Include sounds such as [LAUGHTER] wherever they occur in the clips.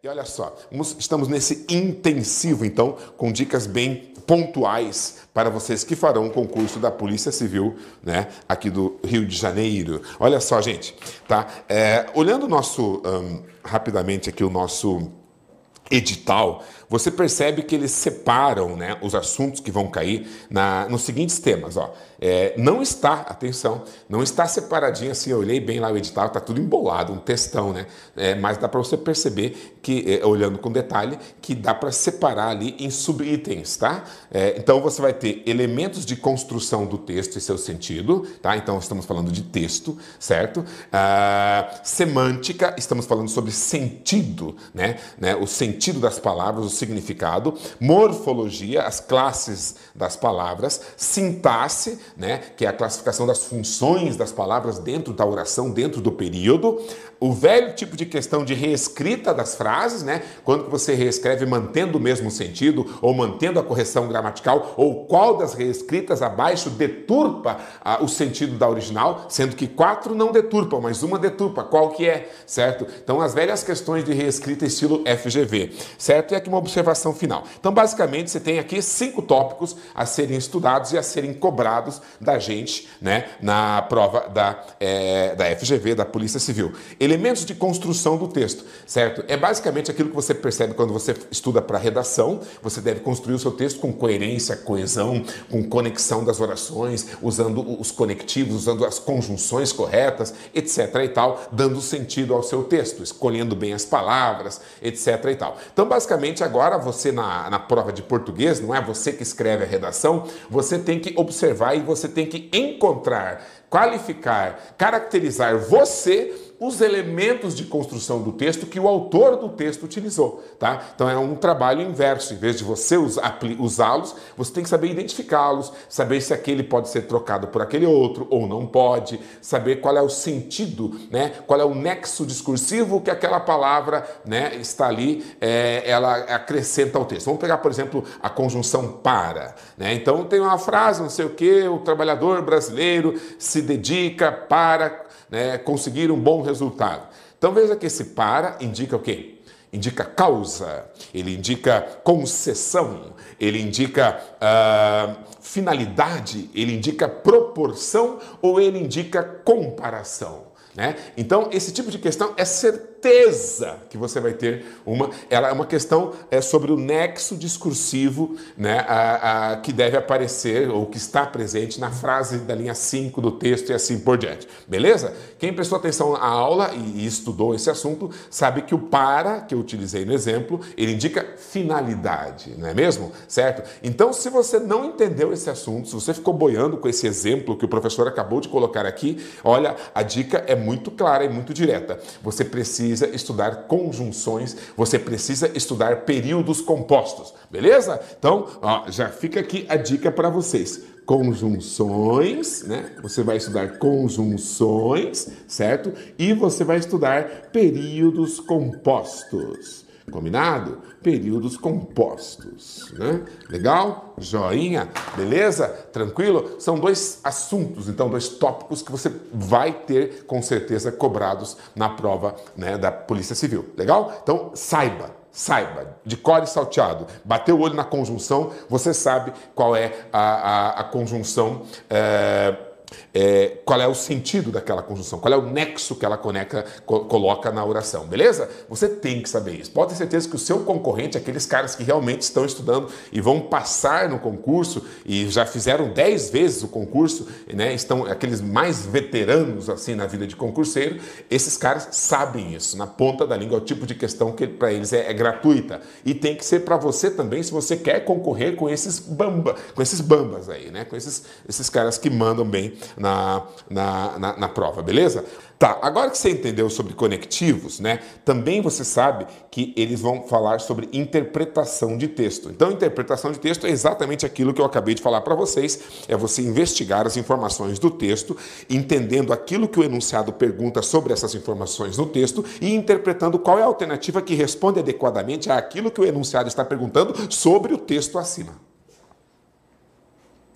E olha só, estamos nesse intensivo, então, com dicas bem pontuais para vocês que farão o concurso da Polícia Civil, né, aqui do Rio de Janeiro. Olha só, gente, tá? É, olhando o nosso, um, rapidamente aqui o nosso edital, você percebe que eles separam né, os assuntos que vão cair na, nos seguintes temas. Ó. É, não está, atenção, não está separadinho assim, eu olhei bem lá o edital, está tudo embolado, um textão, né? É, mas dá para você perceber que, é, olhando com detalhe, que dá para separar ali em subitens, tá? É, então você vai ter elementos de construção do texto e seu sentido, tá? Então estamos falando de texto, certo? Ah, semântica, estamos falando sobre sentido, né? né? O sentido das palavras, o significado. Morfologia, as classes das palavras. Sintaxe, né, que é a classificação das funções das palavras dentro da oração, dentro do período. O velho tipo de questão de reescrita das frases, né, quando você reescreve mantendo o mesmo sentido ou mantendo a correção gramatical, ou qual das reescritas abaixo deturpa ah, o sentido da original, sendo que quatro não deturpam, mas uma deturpa, qual que é, certo? Então, as velhas questões de reescrita estilo FGV, certo? E aqui uma observação final. Então, basicamente, você tem aqui cinco tópicos a serem estudados e a serem cobrados da gente né, na prova da, é, da FGV, da Polícia Civil. Elementos de construção do texto, certo? É basicamente aquilo que você percebe quando você estuda para redação. Você deve construir o seu texto com coerência, coesão, com conexão das orações, usando os conectivos, usando as conjunções corretas, etc. e tal, dando sentido ao seu texto, escolhendo bem as palavras, etc. e tal. Então, basicamente, agora você na, na prova de português, não é você que escreve a redação, você tem que observar e você tem que encontrar, qualificar, caracterizar você os elementos de construção do texto que o autor do texto utilizou, tá? Então é um trabalho inverso, em vez de você usá-los, você tem que saber identificá-los, saber se aquele pode ser trocado por aquele outro ou não pode, saber qual é o sentido, né? Qual é o nexo discursivo que aquela palavra, né, está ali, é, ela acrescenta ao texto. Vamos pegar, por exemplo, a conjunção para, né? Então tem uma frase, não sei o que, o trabalhador brasileiro se dedica para né, conseguir um bom resultado. Então veja que esse para indica o quê? Indica causa, ele indica concessão, ele indica uh, finalidade, ele indica proporção ou ele indica comparação. Né? Então, esse tipo de questão é certeza que você vai ter uma. Ela é uma questão é, sobre o nexo discursivo né, a, a, que deve aparecer ou que está presente na frase da linha 5 do texto e assim por diante. Beleza? Quem prestou atenção à aula e, e estudou esse assunto sabe que o para, que eu utilizei no exemplo, ele indica finalidade, não é mesmo? Certo? Então, se você não entendeu esse assunto, se você ficou boiando com esse exemplo que o professor acabou de colocar aqui, olha, a dica é muito clara e muito direta. Você precisa estudar conjunções, você precisa estudar períodos compostos, beleza? Então, ó, já fica aqui a dica para vocês. Conjunções, né? Você vai estudar conjunções, certo? E você vai estudar períodos compostos. Combinado? Períodos compostos, né? Legal? Joinha? Beleza? Tranquilo? São dois assuntos, então, dois tópicos que você vai ter com certeza cobrados na prova né, da Polícia Civil. Legal? Então, saiba, saiba, de core salteado, bateu o olho na conjunção, você sabe qual é a, a, a conjunção. É é, qual é o sentido daquela conjunção, qual é o nexo que ela conecta, co coloca na oração, beleza? Você tem que saber isso. Pode ter certeza que o seu concorrente, aqueles caras que realmente estão estudando e vão passar no concurso e já fizeram 10 vezes o concurso, né? Estão aqueles mais veteranos assim na vida de concurseiro, esses caras sabem isso, na ponta da língua, é o tipo de questão que para eles é, é, gratuita. E tem que ser para você também, se você quer concorrer com esses bamba, com esses bambas aí, né? Com esses, esses caras que mandam bem na, na, na, na prova, beleza? Tá, agora que você entendeu sobre conectivos, né, também você sabe que eles vão falar sobre interpretação de texto. Então, interpretação de texto é exatamente aquilo que eu acabei de falar para vocês, é você investigar as informações do texto, entendendo aquilo que o enunciado pergunta sobre essas informações no texto e interpretando qual é a alternativa que responde adequadamente àquilo que o enunciado está perguntando sobre o texto acima.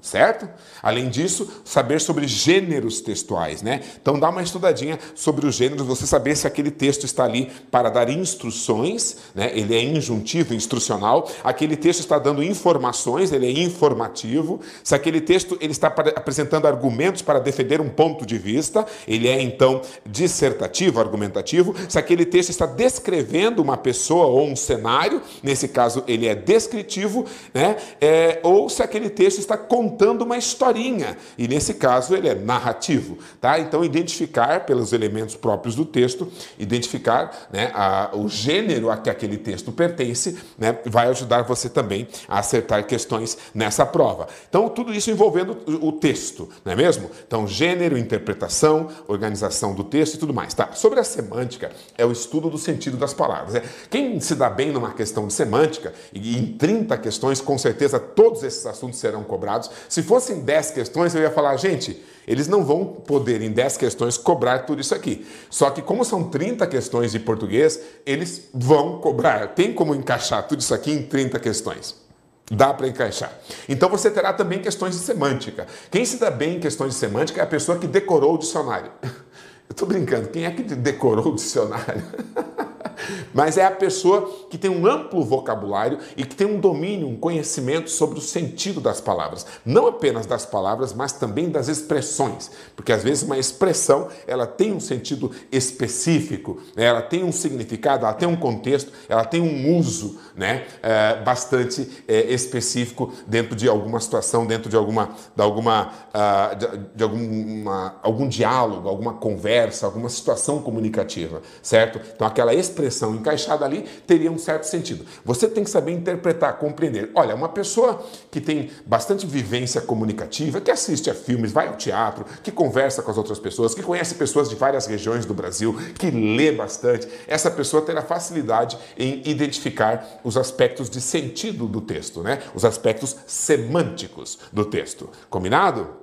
Certo? Além disso, saber sobre gêneros textuais, né? Então dá uma estudadinha sobre os gêneros, você saber se aquele texto está ali para dar instruções, né? Ele é injuntivo, instrucional. Aquele texto está dando informações, ele é informativo. Se aquele texto ele está apresentando argumentos para defender um ponto de vista, ele é então dissertativo, argumentativo. Se aquele texto está descrevendo uma pessoa ou um cenário, nesse caso ele é descritivo, né? É, ou se aquele texto está contando contando uma historinha, e nesse caso ele é narrativo, tá? Então identificar pelos elementos próprios do texto, identificar né, a, o gênero a que aquele texto pertence, né, vai ajudar você também a acertar questões nessa prova. Então tudo isso envolvendo o texto, não é mesmo? Então gênero, interpretação, organização do texto e tudo mais, tá? Sobre a semântica é o estudo do sentido das palavras. Né? Quem se dá bem numa questão de semântica e em 30 questões, com certeza todos esses assuntos serão cobrados. Se fossem 10 questões, eu ia falar, gente, eles não vão poder, em 10 questões, cobrar tudo isso aqui. Só que, como são 30 questões de português, eles vão cobrar. Tem como encaixar tudo isso aqui em 30 questões. Dá para encaixar. Então você terá também questões de semântica. Quem se dá bem em questões de semântica é a pessoa que decorou o dicionário. [LAUGHS] Eu estou brincando, quem é que decorou o dicionário? [LAUGHS] mas é a pessoa que tem um amplo vocabulário e que tem um domínio, um conhecimento sobre o sentido das palavras. Não apenas das palavras, mas também das expressões. Porque às vezes uma expressão ela tem um sentido específico, né? ela tem um significado, ela tem um contexto, ela tem um uso né? É, bastante é, específico dentro de alguma situação, dentro de alguma, de alguma, uh, de, de alguma, algum diálogo, alguma conversa, alguma situação comunicativa, certo? Então aquela expressão expressão encaixada ali teria um certo sentido. Você tem que saber interpretar, compreender. Olha, uma pessoa que tem bastante vivência comunicativa, que assiste a filmes, vai ao teatro, que conversa com as outras pessoas, que conhece pessoas de várias regiões do Brasil, que lê bastante, essa pessoa terá facilidade em identificar os aspectos de sentido do texto, né? Os aspectos semânticos do texto. Combinado?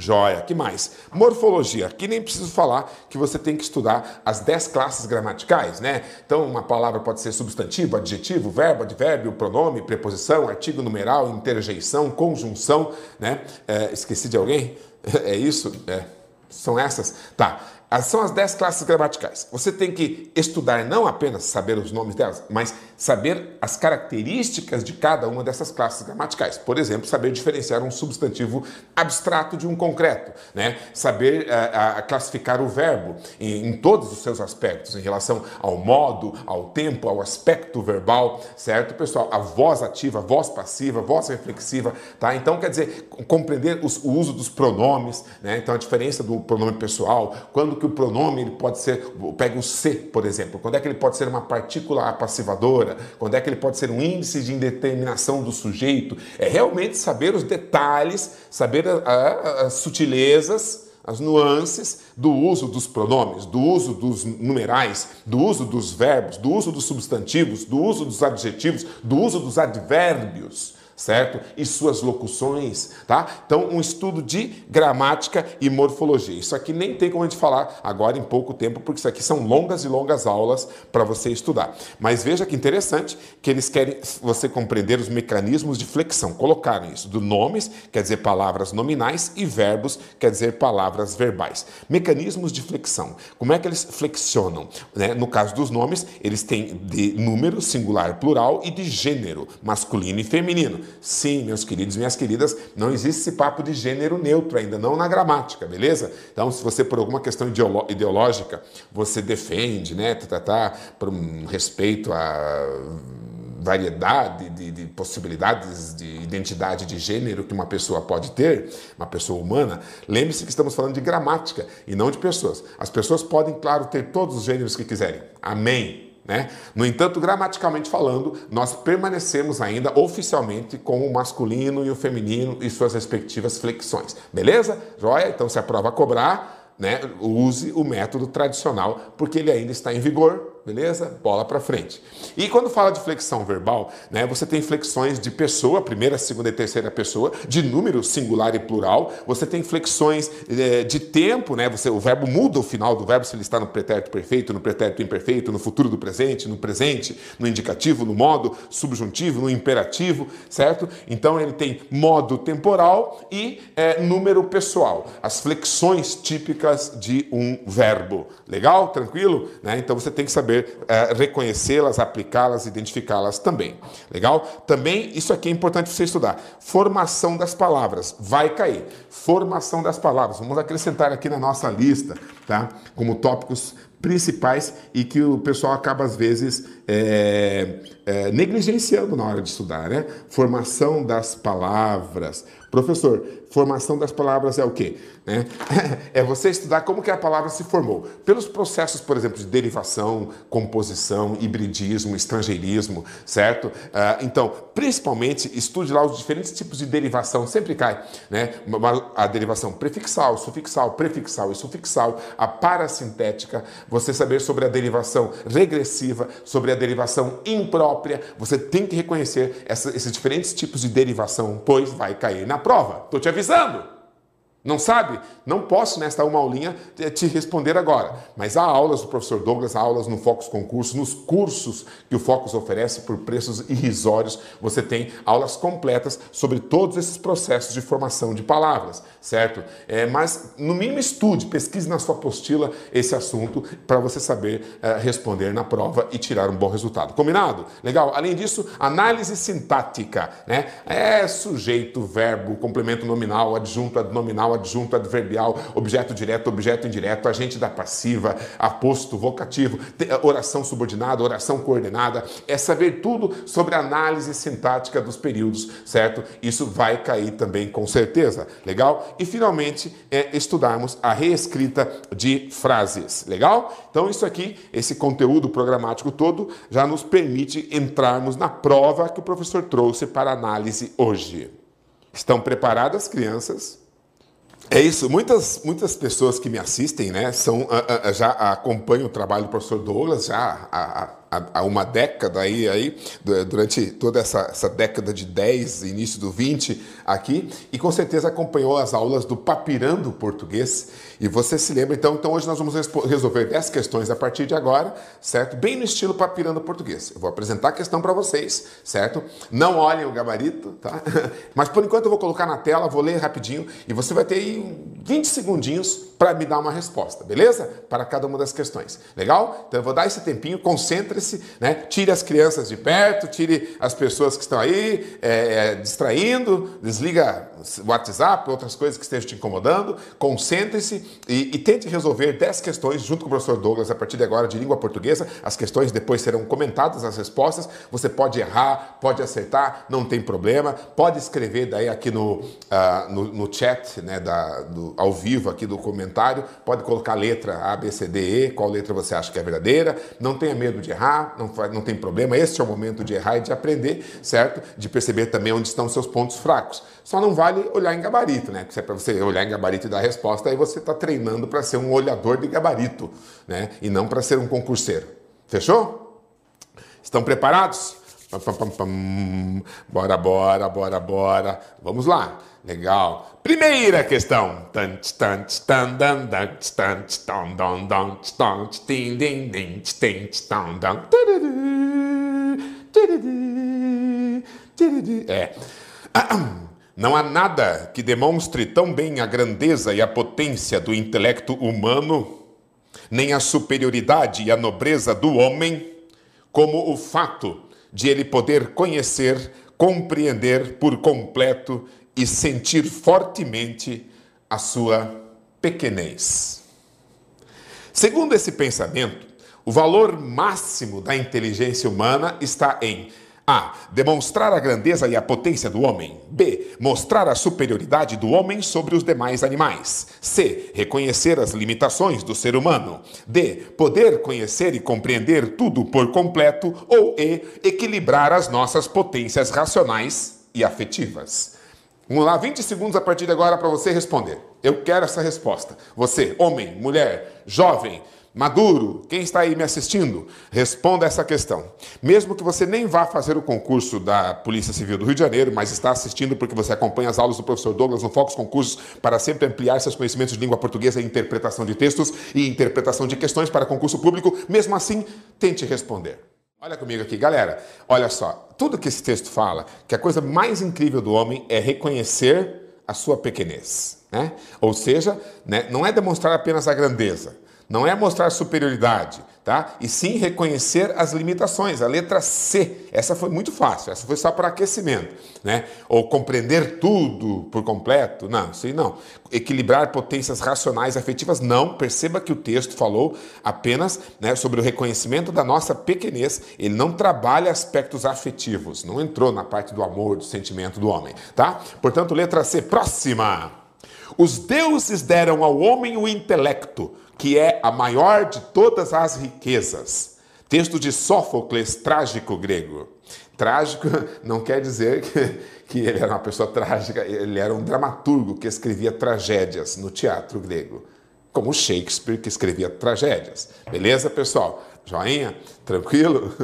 Joia, que mais? Morfologia. Aqui nem preciso falar que você tem que estudar as 10 classes gramaticais, né? Então, uma palavra pode ser substantivo, adjetivo, verbo, advérbio, pronome, preposição, artigo numeral, interjeição, conjunção, né? É, esqueci de alguém? [LAUGHS] É isso? É. São essas? Tá. São as 10 classes gramaticais. Você tem que estudar não apenas saber os nomes delas, mas saber as características de cada uma dessas classes gramaticais. Por exemplo, saber diferenciar um substantivo abstrato de um concreto, né? saber uh, classificar o verbo em, em, todos os seus aspectos, em relação ao modo, ao tempo, ao aspecto verbal, certo, pessoal? A voz ativa, a voz passiva, a voz reflexiva, tá? Então, quer dizer, compreender os, o uso dos pronomes, né? Então, a diferença do pronome pessoal, quando que o pronome ele pode ser, pega o se, por exemplo, quando é que ele pode ser uma partícula apassivadora, quando é que ele pode ser um índice de indeterminação do sujeito. É realmente saber os detalhes, saber as sutilezas, as nuances do uso dos pronomes, do uso dos numerais, do uso dos verbos, do uso dos substantivos, do uso dos adjetivos, do uso dos advérbios certo? E suas locuções, tá? Então, um estudo de gramática e morfologia. Isso aqui nem tem como a gente falar agora em pouco tempo, porque isso aqui são longas e longas aulas para você estudar. Mas veja que interessante que eles querem você compreender os mecanismos de flexão. Colocaram isso do nomes, quer dizer palavras nominais, e verbos, quer dizer palavras verbais. Mecanismos de flexão. Como é que eles flexionam? Né? No caso dos nomes, eles têm de número, singular, plural e de gênero, masculino e feminino. Sim, meus queridos minhas queridas, não existe esse papo de gênero neutro ainda, não na gramática, beleza? Então, se você, por alguma questão ideológica, você defende, né, tá, tá, tá, por um respeito a variedade de, de, possibilidades de identidade de gênero que uma pessoa pode ter, uma pessoa humana, lembre-se que estamos falando de gramática e não de pessoas. As pessoas podem, claro, ter todos os gêneros que quiserem. Amém. Né? No entanto, gramaticalmente falando, nós permanecemos ainda oficialmente com o masculino e o feminino e suas respectivas flexões. Beleza? Joia? Então, se a prova cobrar, né, use o método tradicional, porque ele ainda está em vigor beleza? Bola para frente. E quando fala de flexão verbal, né, você tem flexões de pessoa, primeira, segunda e terceira pessoa, de número singular e plural. Você tem flexões é, de tempo, né? Você, o verbo muda o final do verbo se ele está no pretérito perfeito, no pretérito imperfeito, no futuro do presente, no presente, no indicativo, no modo subjuntivo, no imperativo, certo? Então ele tem modo temporal e é, número pessoal. As flexões típicas de um verbo. Legal? Tranquilo? Né? Então você tem que saber saber é, reconhecê-las, aplicá-las, identificá-las também. Legal? Também isso aqui é importante você estudar. Formação das palavras vai cair. Formação das palavras. Vamos acrescentar aqui na nossa lista, tá? Como tópicos principais e que o pessoal acaba às vezes é, é, negligenciando na hora de estudar, né? Formação das palavras. Professor, formação das palavras é o quê? Né? [LAUGHS] É você estudar como que a palavra se formou. Pelos processos, por exemplo, de derivação, composição, hibridismo, estrangeirismo, certo? Ah, então, principalmente, estude lá os diferentes tipos de derivação, sempre cai, né? A derivação prefixal, sufixal, prefixal e sufixal, a parasintética, você saber sobre a derivação regressiva, sobre a derivação imprópria, você tem que reconhecer essa, esses diferentes tipos de derivação, pois vai cair na prova. Estou te avisando. Não sabe? Não posso, nesta uma aulinha, te responder agora. Mas há aulas do professor Douglas, há aulas no Focus Concurso, nos cursos que o Focus oferece por preços irrisórios. Você tem aulas completas sobre todos esses processos de formação de palavras, certo? É, mas, no mínimo, estude, pesquise na sua apostila esse assunto para você saber é, responder na prova e tirar um bom resultado. Combinado? Legal? Além disso, análise sintática, né? É sujeito, verbo, complemento nominal, adjunto, adnominal adjunto, adverbial, objeto direto, objeto indireto, agente da passiva, aposto, vocativo, oração subordinada, oração coordenada, é saber tudo sobre a análise sintática dos períodos, certo? Isso vai cair também com certeza, legal? E finalmente, é estudarmos a reescrita de frases, legal? Então isso aqui, esse conteúdo programático todo, já nos permite entrarmos na prova que o professor trouxe para análise hoje. Estão preparadas, crianças? É isso. Muitas, muitas pessoas que me assistem, né, são, já acompanham o trabalho do professor Douglas já há, há uma década aí, aí durante toda essa, essa década de 10, início do 20 aqui, e com certeza acompanhou as aulas do Papirando Português. E você se lembra, então, então hoje nós vamos resolver 10 questões a partir de agora, certo? Bem no estilo Papirando Português. Eu vou apresentar a questão para vocês, certo? Não olhem o gabarito, tá? [LAUGHS] Mas por enquanto eu vou colocar na tela, vou ler rapidinho e você vai ter aí 20 segundinhos para me dar uma resposta, beleza? Para cada uma das questões. Legal? Então eu vou dar esse tempinho, concentre concentre-se, né? tire as crianças de perto, tire as pessoas que estão aí é, é, distraindo, desliga o WhatsApp, outras coisas que estejam te incomodando, concentre-se e, e, tente resolver 10 questões junto com o professor Douglas a partir de agora de língua portuguesa. As questões depois serão comentadas, as respostas. Você pode errar, pode acertar, não tem problema. Pode escrever daí aqui no, uh, no, no, chat, né, da, do, ao vivo aqui do comentário, pode colocar letra A, B, C, D, E, qual letra você acha que é verdadeira. Não tenha medo de errar não, não tem problema, este é o momento de errar e de aprender, certo? De perceber também onde estão seus pontos fracos. Só não vale olhar em gabarito, né? Porque é para você olhar em gabarito e dar a resposta, aí você está treinando para ser um olhador de gabarito, né? E não para ser um concurseiro. Fechou? Estão preparados? Bora, bora, bora, bora. Vamos lá. Legal. Primeira questão. É. [CLEARS THROAT] Não há nada que demonstre tão bem a grandeza e a potência do intelecto humano, nem a superioridade e a nobreza do homem, como o fato de ele poder conhecer, compreender por completo e sentir fortemente a sua pequenez. Segundo esse pensamento, o valor máximo da inteligência humana está em a. Demonstrar a grandeza e a potência do homem. B. Mostrar a superioridade do homem sobre os demais animais. C. Reconhecer as limitações do ser humano. D. Poder conhecer e compreender tudo por completo. Ou E. Equilibrar as nossas potências racionais e afetivas. Vamos lá, 20 segundos a partir de agora para você responder. Eu quero essa resposta. Você, homem, mulher, jovem, Maduro, quem está aí me assistindo, responda essa questão. Mesmo que você nem vá fazer o concurso da Polícia Civil do Rio de Janeiro, mas está assistindo porque você acompanha as aulas do professor Douglas no Focus Concursos para sempre ampliar seus conhecimentos de língua portuguesa e interpretação de textos e interpretação de questões para concurso público, mesmo assim, tente responder. Olha comigo aqui, galera. Olha só, tudo que esse texto fala, que a coisa mais incrível do homem é reconhecer a sua pequenez. Né? Ou seja, né, não é demonstrar apenas a grandeza, não é mostrar superioridade, tá? E sim reconhecer as limitações. A letra C, essa foi muito fácil, essa foi só para aquecimento, né? Ou compreender tudo por completo, não, isso aí não. Equilibrar potências racionais afetivas, não. Perceba que o texto falou apenas né, sobre o reconhecimento da nossa pequenez. Ele não trabalha aspectos afetivos, não entrou na parte do amor, do sentimento do homem, tá? Portanto, letra C, próxima. Os deuses deram ao homem o intelecto que é a maior de todas as riquezas. Texto de Sófocles, trágico grego. Trágico [LAUGHS] não quer dizer que, que ele era uma pessoa trágica, ele era um dramaturgo que escrevia tragédias no teatro grego, como Shakespeare que escrevia tragédias. Beleza, pessoal? Joinha? Tranquilo?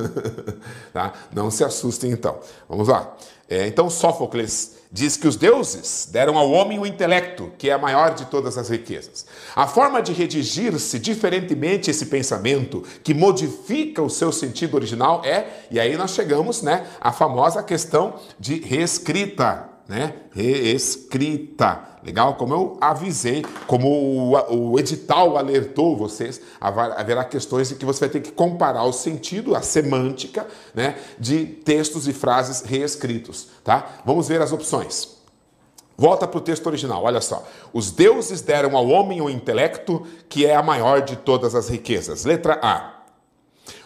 [LAUGHS] tá? Não se assustem então. Vamos lá. É, então, Sófocles diz que os deuses deram ao homem o intelecto, que é a maior de todas as riquezas. A forma de redigir-se diferentemente esse pensamento, que modifica o seu sentido original, é, e aí nós chegamos né, à famosa questão de reescrita. Né? Reescrita. Legal? Como eu avisei, como o, edital alertou vocês, haverá questões em que você vai ter que comparar o sentido, a semântica, né, de textos e frases reescritos, tá? Vamos ver as opções. Volta para o texto original, olha só. Os deuses deram ao homem o intelecto, que é a maior de todas as riquezas. Letra A.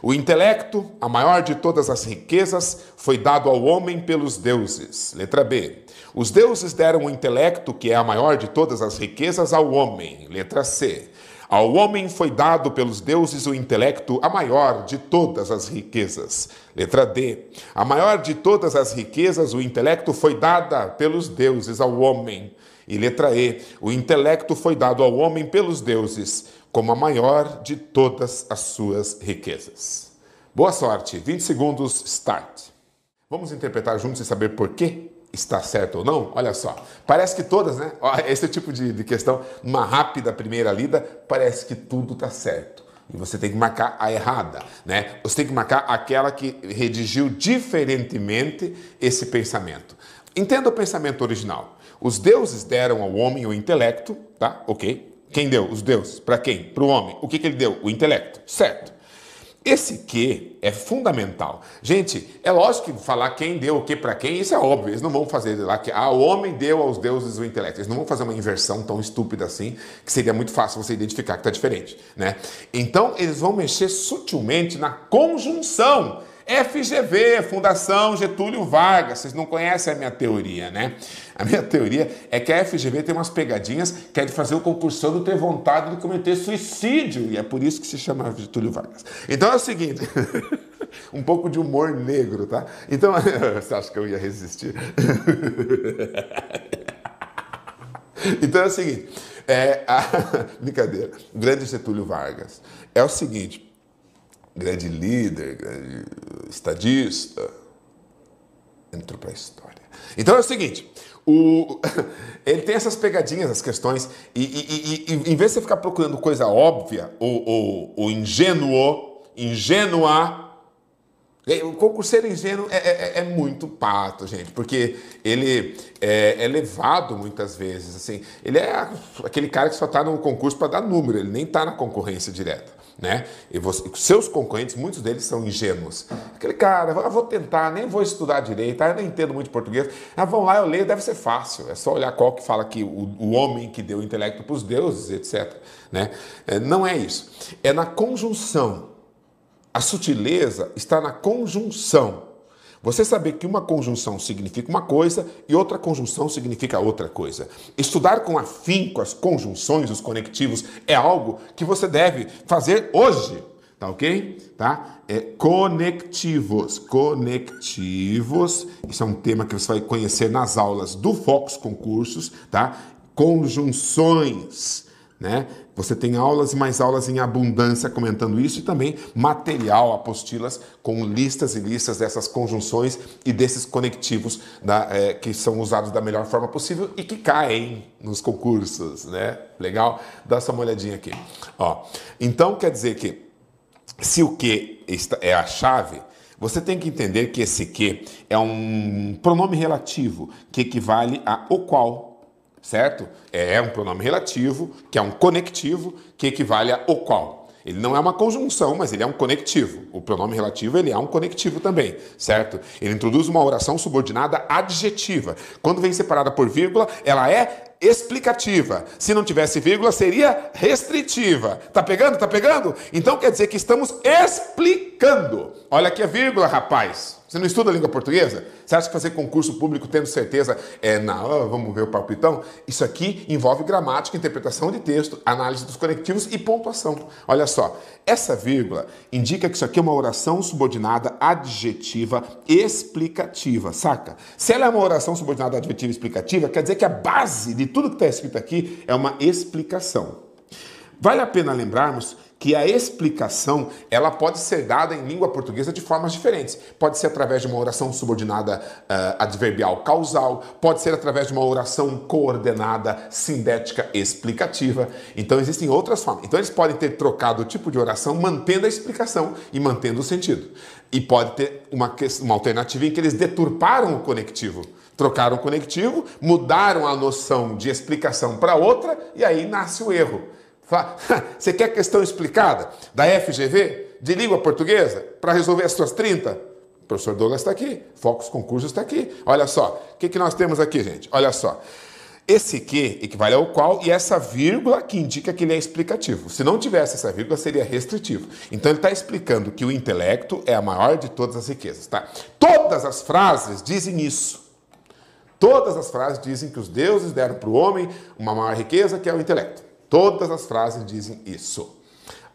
O intelecto, a maior de todas as riquezas, foi dado ao homem pelos deuses. Letra B. Os deuses deram o intelecto, que é a maior de todas as riquezas, ao homem. Letra C. Ao homem foi dado pelos deuses o intelecto, a maior de todas as riquezas. Letra D. A maior de todas as riquezas, o intelecto foi dada pelos deuses ao homem. E letra E. O intelecto foi dado ao homem pelos deuses como a maior de todas as suas riquezas. Boa sorte, 20 segundos, start. Vamos interpretar juntos e saber por que está certo ou não? Olha só, parece que todas, né? [LAUGHS] Esse tipo de, de questão, numa rápida primeira lida, parece que tudo está certo. E você tem que marcar a errada, né? Você tem que marcar aquela que redigiu diferentemente esse pensamento. Entenda o pensamento original. Os deuses deram ao homem o intelecto, tá? Ok? Quem deu? Os deuses. Para quem? Para o homem. O que, que ele deu? O intelecto. Certo. Esse que é fundamental. Gente, é lógico que falar quem deu o que para quem, isso é óbvio. Eles não vão fazer lá que ah, o homem deu aos deuses o intelecto. Eles não vão fazer uma inversão tão estúpida assim, que seria muito fácil você identificar que está diferente. Né? Então, eles vão mexer sutilmente na conjunção FGV, Fundação Getúlio Vargas. Vocês não conhecem a minha teoria, né? A minha teoria é que a FGV tem umas pegadinhas que é de fazer o concursando ter vontade de cometer suicídio. E é por isso que se chama Getúlio Vargas. Então é o seguinte. [LAUGHS] um pouco de humor negro, tá? Então, [LAUGHS] você acha que eu ia resistir? [LAUGHS] então é o seguinte, é, a... brincadeira, grande Getúlio Vargas, é o seguinte, grande líder, grande estadista, entrou para a história. Então é o seguinte, o, [LAUGHS] ele tem essas pegadinhas, as questões, e, e, e, e, em vez de você ficar procurando coisa óbvia ou, ou, ou ingênuo, ingênua, é, o concurseiro ingênuo é, é, é, muito pato, gente, porque ele é, é, levado muitas vezes, assim, ele é aquele cara que só está no concurso para dar número, ele nem está na concorrência direta né? E você, seus concorrentes, muitos deles são ingênuos. Aquele cara, eu vou tentar, nem vou estudar direito, eu não entendo muito português. Ah, vão lá, eu leio, deve ser fácil. É só olhar qual que fala que o, o homem que deu o intelecto para os deuses, etc. Né? É, não é isso. É na conjunção. A sutileza está na conjunção você saber que uma conjunção significa uma coisa e outra conjunção significa outra coisa. Estudar com afinco as conjunções, os conectivos, é algo que você deve fazer hoje. Tá ok? Tá? É conectivos. Conectivos. Isso é um tema que você vai conhecer nas aulas do Fox Concursos, tá? Conjunções. Né? Você tem aulas e mais aulas em abundância comentando isso e também material, apostilas com listas e listas dessas conjunções e desses conectivos da, é, que são usados da melhor forma possível e que caem nos concursos, né? Legal? Dá só uma olhadinha aqui. Ó, então quer dizer que se o que é a chave, você tem que entender que esse que é um pronome relativo que equivale a o qual certo? É um pronome relativo, que é um conectivo, que equivale a o qual. Ele não é uma conjunção, mas ele é um conectivo. O pronome relativo ele é um conectivo também, certo? Ele introduz uma oração subordinada adjetiva. Quando vem separada por vírgula, ela é explicativa. Se não tivesse vírgula, seria restritiva. Tá pegando? Tá pegando? Então quer dizer que estamos explicando. Olha aqui a vírgula, rapaz. Você não estuda língua portuguesa? Você acha que fazer concurso público tendo certeza é na, oh, vamos ver o palpitão? Isso aqui envolve gramática, interpretação de texto, análise dos conectivos e pontuação. Olha só, essa vírgula indica que isso aqui é uma oração subordinada adjetiva explicativa, saca? Se ela é uma oração subordinada adjetiva explicativa, quer dizer que a base de tudo que está escrito aqui é uma explicação. Vale a pena lembrarmos que a explicação ela pode ser dada em língua portuguesa de formas diferentes. Pode ser através de uma oração subordinada uh, adverbial causal, pode ser através de uma oração coordenada sindética explicativa. Então existem outras formas. Então eles podem ter trocado o tipo de oração mantendo a explicação e mantendo o sentido. E pode ter uma, uma alternativa em que eles deturparam o conectivo. Trocaram o conectivo, mudaram a noção de explicação para outra e aí nasce o erro. [LAUGHS] Você quer questão explicada da FGV, de língua portuguesa, para resolver as suas 30? O professor Douglas está aqui, Focus Concursos está aqui. Olha só, o que, que nós temos aqui, gente? Olha só. Esse que equivale ao qual e essa vírgula que indica que ele é explicativo. Se não tivesse essa vírgula, seria restritivo. Então ele está explicando que o intelecto é a maior de todas as riquezas. Tá? Todas as frases dizem isso. Todas as frases dizem que os deuses deram para o homem uma maior riqueza, que é o intelecto. Todas as frases dizem isso.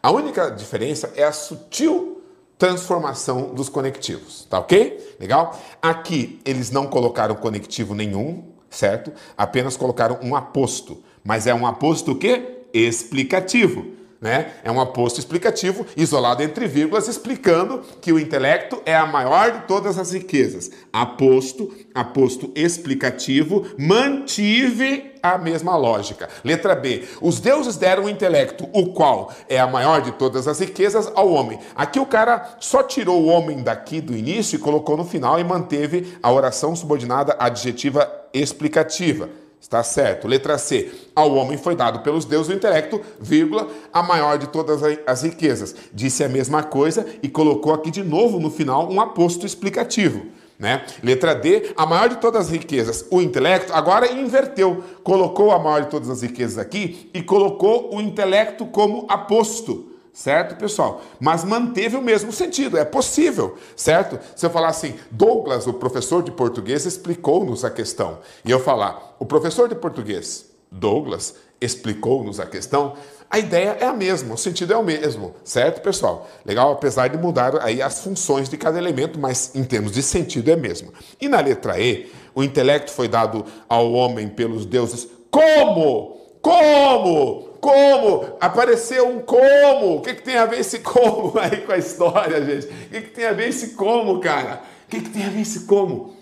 A única diferença é a sutil transformação dos conectivos, tá ok? Legal? Aqui eles não colocaram conectivo nenhum, certo? Apenas colocaram um aposto. Mas é um aposto o quê? Explicativo. Né? É um aposto explicativo, isolado entre vírgulas, explicando que o intelecto é a maior de todas as riquezas. Aposto, aposto explicativo, mantive a mesma lógica. Letra B. Os deuses deram o intelecto, o qual é a maior de todas as riquezas, ao homem. Aqui o cara só tirou o homem daqui do início e colocou no final e manteve a oração subordinada adjetiva explicativa. Está certo. Letra C. Ao homem foi dado pelos deuses o intelecto, vírgula, a maior de todas as riquezas. Disse a mesma coisa e colocou aqui de novo no final um aposto explicativo. Né? Letra D, a maior de todas as riquezas, o intelecto, agora inverteu. Colocou a maior de todas as riquezas aqui e colocou o intelecto como aposto certo, pessoal? Mas manteve o mesmo sentido, é possível, certo? Se eu falar assim, Douglas, o professor de português, explicou-nos a questão, e eu falar, o professor de português, Douglas, explicou-nos a questão, a ideia é a mesma, o sentido é o mesmo, certo, pessoal? Legal? Apesar de mudar aí as funções de cada elemento, mas em termos de sentido é mesmo. E na letra E, o intelecto foi dado ao homem pelos deuses como? Como? Como? Apareceu um como. O que, que tem a ver esse como [LAUGHS] aí com a história, gente? O que, que tem a ver esse como, cara? O que, que tem a ver esse como?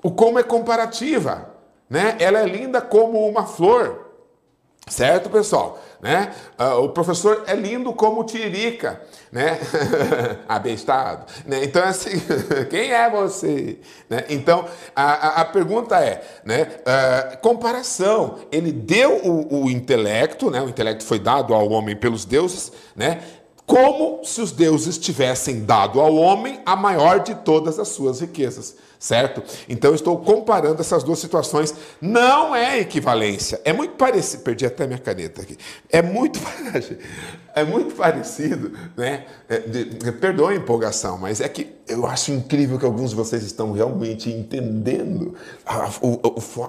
O como é comparativa, né? Ela é linda como uma flor. Certo, pessoal? Né? Uh, o professor é lindo como Tiririca, né? [LAUGHS] Abestado. Né? Então, assim, [LAUGHS] quem é você? Né? Então, a, a, a, pergunta é, né? Uh, comparação. Ele deu o, o intelecto, né? O intelecto foi dado ao homem pelos deuses, né? Como se os deuses tivessem dado ao homem a maior de todas as suas riquezas certo? Então estou comparando essas duas situações. Não é equivalência. É muito parecido. Perdi até minha caneta aqui. É muito, é muito parecido, né? É, de, perdoe a empolgação, mas é que eu acho incrível que alguns de vocês estão realmente entendendo a, a,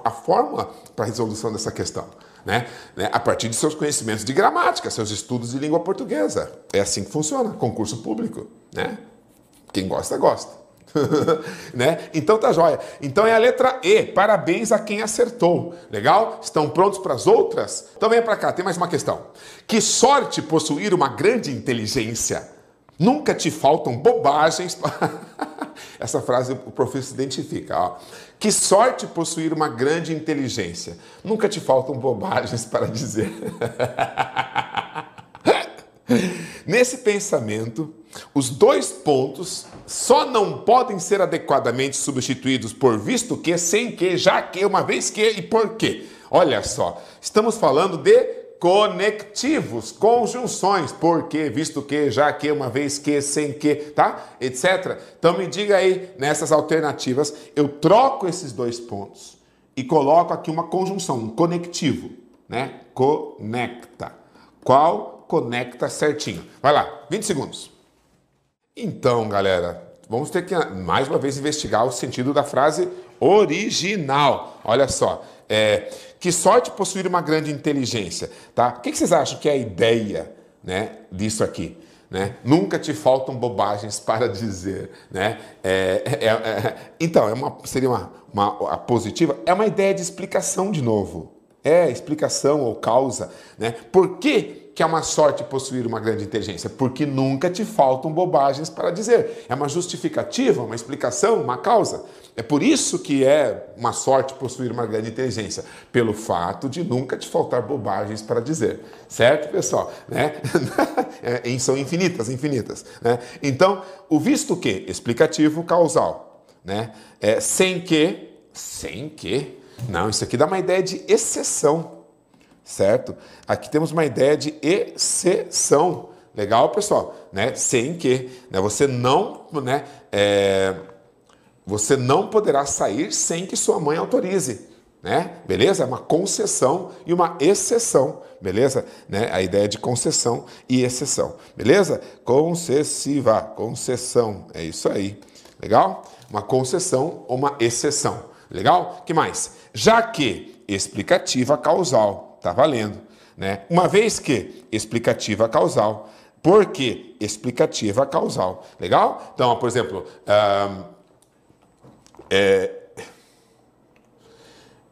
a forma para a resolução dessa questão. Né? né? A partir de seus conhecimentos de gramática, seus estudos de língua portuguesa. É assim que funciona, concurso público. Né? Quem gosta, gosta. [LAUGHS] né? Então tá jóia. Então é a letra E. Parabéns a quem acertou. Legal? Estão prontos para as outras? Então venha para cá, tem mais uma questão. Que sorte possuir uma grande inteligência. Nunca te faltam bobagens. [LAUGHS] Essa frase o professor identifica. Ó. Que sorte possuir uma grande inteligência. Nunca te faltam bobagens para dizer. [LAUGHS] Nesse pensamento, os dois pontos só não podem ser adequadamente substituídos por visto que, sem que, já que, uma vez que e por quê. Olha só, estamos falando de conectivos, conjunções, porque, visto que, já que, uma vez que, sem que, tá? Etc. Então me diga aí, nessas alternativas, eu troco esses dois pontos e coloco aqui uma conjunção, um conectivo, né? Conecta. Qual conecta certinho? Vai lá, 20 segundos. Então, galera, vamos ter que mais uma vez investigar o sentido da frase original. Olha só, é, que sorte possuir uma grande inteligência, tá? O que vocês acham que é a ideia, né, disso aqui? Né? Nunca te faltam bobagens [LAUGHS] para dizer, né? É, é, é, é então, é uma, seria uma, uma positiva, é uma ideia de explicação de novo. É explicação ou causa, né? Por que que é uma sorte possuir uma grande inteligência? Porque nunca te faltam bobagens para dizer. É uma justificativa, uma explicação, uma causa. É por isso que é uma sorte possuir uma grande inteligência, pelo fato de nunca te faltar bobagens para dizer. Certo, pessoal? [LAUGHS] Né? é, são infinitas, infinitas. Né? Então, o visto que, explicativo causal. Né? É, sem que, sem que, não, isso aqui dá uma ideia de exceção certo? Aqui temos uma ideia de exceção. Legal, pessoal? Né? Sem que né? você não, né? É... você não poderá sair sem que sua mãe autorize. Né? Beleza? É uma concessão e uma exceção, beleza? Né? A ideia de concessão e exceção, beleza? Concessiva, concessão, é isso aí, legal? Uma concessão ou uma exceção, legal? Que mais? Já que explicativa causal, Está valendo. Né? Uma vez que explicativa causal. Por que explicativa causal? Legal? Então, por exemplo, um, é,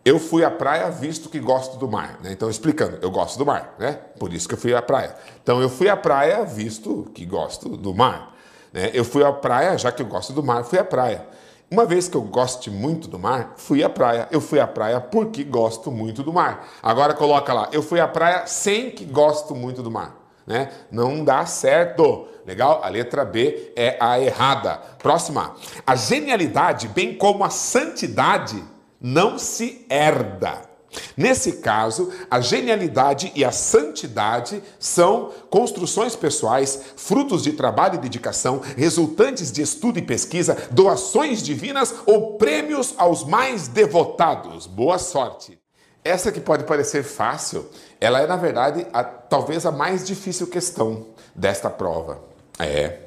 eu fui à praia visto que gosto do mar. Né? Então, explicando, eu gosto do mar, né? Por isso que eu fui à praia. Então, eu fui à praia visto que gosto do mar. Né? Eu fui à praia, já que eu gosto do mar, fui à praia. Uma vez que eu goste muito do mar, fui à praia. Eu fui à praia porque gosto muito do mar. Agora coloca lá, eu fui à praia sem que gosto muito do mar. Né? Não dá certo. Legal? A letra B é a errada. Próxima. A genialidade, bem como a santidade, não se herda. Nesse caso, a genialidade e a santidade são construções pessoais, frutos de trabalho e dedicação, resultantes de estudo e pesquisa, doações divinas ou prêmios aos mais devotados. Boa sorte! Essa que pode parecer fácil, ela é na verdade a, talvez a mais difícil questão desta prova. É.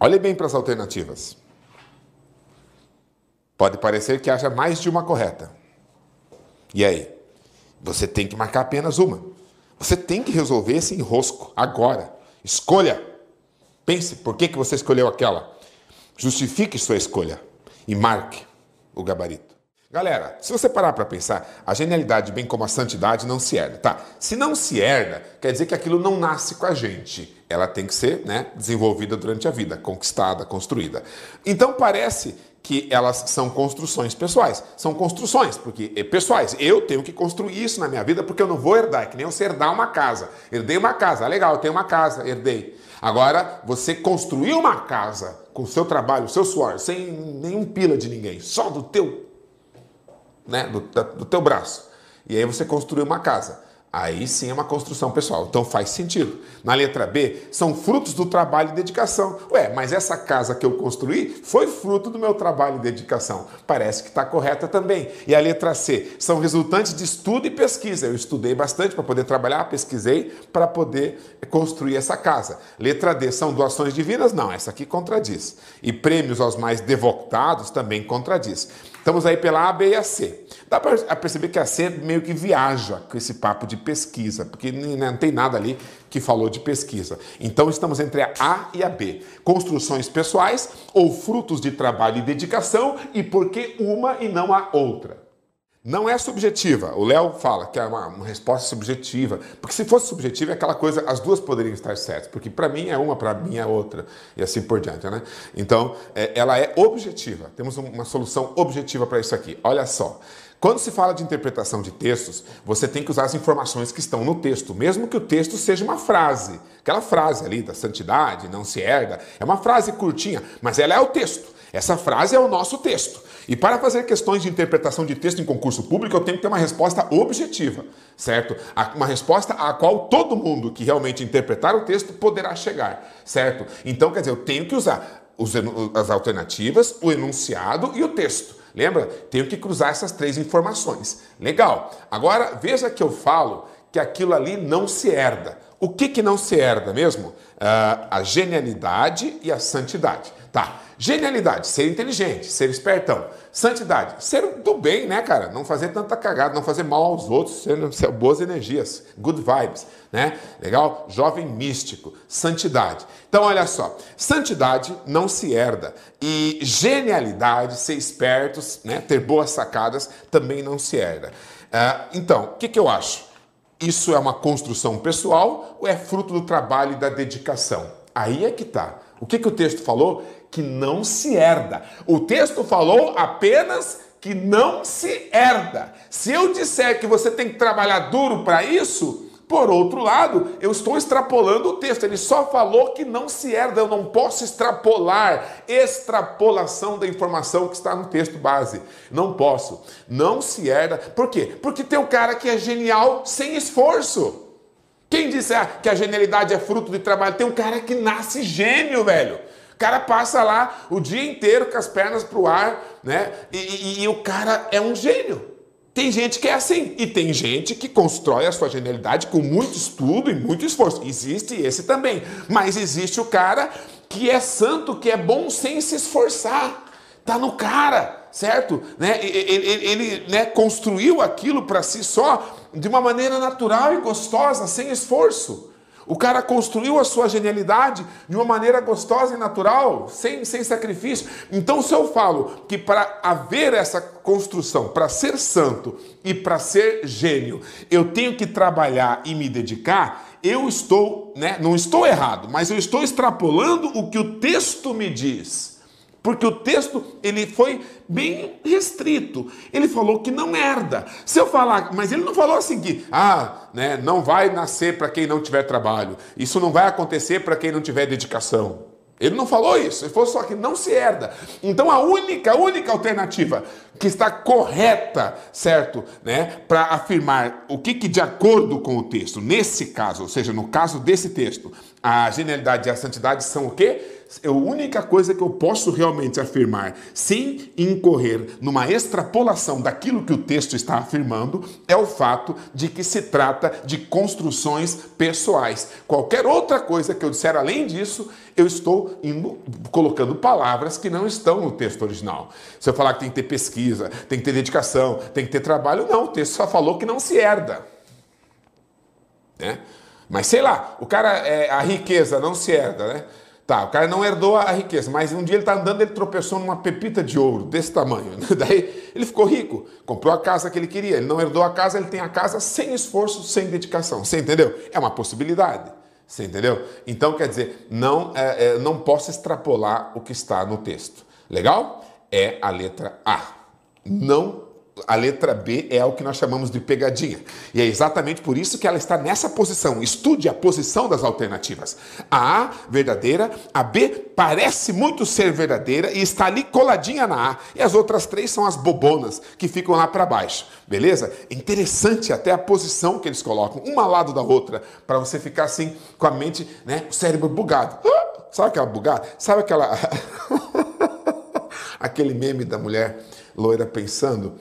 Olhe bem para as alternativas. Pode parecer que haja mais de uma correta. E aí? Você tem que marcar apenas uma. Você tem que resolver esse enrosco agora. Escolha. Pense por que, que você escolheu aquela. Justifique sua escolha e marque o gabarito. Galera, se você parar para pensar, a genialidade, bem como a santidade, não se herda, tá? Se não se herda, quer dizer que aquilo não nasce com a gente. Ela tem que ser né, desenvolvida durante a vida, conquistada, construída. Então parece que elas são construções pessoais. São construções, porque é pessoais. Eu tenho que construir isso na minha vida porque eu não vou herdar. É que nem você herdar uma casa. Herdei uma casa, ah, legal, eu tenho uma casa, herdei. Agora, você construiu uma casa com o seu trabalho, o seu suor, sem nenhum pila de ninguém, só do teu, né, do, do teu braço. E aí você construiu uma casa. Aí sim é uma construção pessoal. Então faz sentido. Na letra B, são frutos do trabalho e dedicação. Ué, mas essa casa que eu construí foi fruto do meu trabalho e dedicação. Parece que está correta também. E a letra C, são resultantes de estudo e pesquisa. Eu estudei bastante para poder trabalhar, pesquisei para poder construir essa casa. Letra D, são doações divinas? Não, essa aqui contradiz. E prêmios aos mais devotados também contradiz. Estamos aí pela A, B e a C. Dá para perceber que a C meio que viaja com esse papo de pesquisa, porque não tem nada ali que falou de pesquisa. Então estamos entre a A e a B. Construções pessoais ou frutos de trabalho e dedicação e por que uma e não a outra? Não é subjetiva. O Léo fala que é uma, uma, resposta subjetiva. Porque se fosse subjetiva, é aquela coisa, as duas poderiam estar certas. Porque para mim é uma, para mim é outra. E assim por diante, né? Então, é, ela é objetiva. Temos uma solução objetiva para isso aqui. Olha só. Quando se fala de interpretação de textos, você tem que usar as informações que estão no texto, mesmo que o texto seja uma frase. Aquela frase ali da santidade, não se herda, é uma frase curtinha, mas ela é o texto. Essa frase é o nosso texto. E para fazer questões de interpretação de texto em concurso público, eu tenho que ter uma resposta objetiva, certo? Uma resposta a qual todo mundo que realmente interpretar o texto poderá chegar, certo? Então, quer dizer, eu tenho que usar as alternativas, o enunciado e o texto. Lembra? Tenho que cruzar essas três informações. Legal. Agora veja que eu falo que aquilo ali não se herda. O que, que não se herda mesmo? Uh, a genialidade e a santidade. Tá. Genialidade, ser inteligente, ser espertão. Santidade, ser do bem, né, cara? Não fazer tanta cagada, não fazer mal aos outros, ser, boas energias, good vibes, né? Legal? Jovem místico, santidade. Então, olha só, santidade não se herda e genialidade, ser espertos, né, ter boas sacadas, também não se herda. Uh, então, o que, que eu acho? Isso é uma construção pessoal ou é fruto do trabalho e da dedicação? Aí é que tá. O que, que o texto falou? Que não se herda. O texto falou apenas que não se herda. Se eu disser que você tem que trabalhar duro para isso, por outro lado, eu estou extrapolando o texto. Ele só falou que não se herda. Eu não posso extrapolar. Extrapolação da informação que está no texto base. Não posso. Não se herda. Por quê? Porque tem um cara que é genial sem esforço. Quem disse ah, que a genialidade é fruto de trabalho? Tem um cara que nasce gênio, velho. O cara passa lá o dia inteiro com as pernas pro ar, né? E, e, e, o cara é um gênio. Tem gente que é assim. E tem gente que constrói a sua genialidade com muito estudo e muito esforço. Existe esse também. Mas existe o cara que é santo, que é bom sem se esforçar. Tá no cara certo? Né? Ele, ele, ele né, construiu aquilo para si só de uma maneira natural e gostosa, sem esforço. O cara construiu a sua genialidade de uma maneira gostosa e natural, sem, sem sacrifício. Então, se eu falo que para haver essa construção, para ser santo e para ser gênio, eu tenho que trabalhar e me dedicar, eu estou, né, não estou errado, mas eu estou extrapolando o que o texto me diz. Porque o texto ele foi bem restrito. Ele falou que não herda. Se eu falar, mas ele não falou assim que, ah, né, não vai nascer para quem não tiver trabalho. Isso não vai acontecer para quem não tiver dedicação. Ele não falou isso, ele falou só que não se herda. Então a única, única alternativa que está correta, certo, né, para afirmar o que, que de acordo com o texto, nesse caso, ou seja, no caso desse texto, a genialidade e a santidade são o quê? A única coisa que eu posso realmente afirmar, sem incorrer numa extrapolação daquilo que o texto está afirmando, é o fato de que se trata de construções pessoais. Qualquer outra coisa que eu disser além disso, eu estou indo, colocando palavras que não estão no texto original. Se eu falar que tem que ter pesquisa, tem que ter dedicação, tem que ter trabalho, não, o texto só falou que não se herda. Né? Mas sei lá, o cara, é, a riqueza não se herda, né? Tá, o cara não herdou a riqueza, mas um dia ele está andando, ele tropeçou numa pepita de ouro desse tamanho. [LAUGHS] Daí ele ficou rico, comprou a casa que ele queria. Ele não herdou a casa, ele tem a casa sem esforço, sem dedicação. Você entendeu? É uma possibilidade. Você entendeu? Então, quer dizer, não, é, é, não posso extrapolar o que está no texto. Legal? É a letra A. Não a letra B é o que nós chamamos de pegadinha. E é exatamente por isso que ela está nessa posição. Estude a posição das alternativas. A A, verdadeira, a B parece muito ser verdadeira e está ali coladinha na A. E as outras três são as bobonas que ficam lá para baixo. Beleza? Interessante até a posição que eles colocam, uma ao lado da outra, para você ficar assim com a mente, né, o cérebro bugado. Sabe aquela bugada? Sabe aquela [LAUGHS] aquele meme da mulher loira pensando,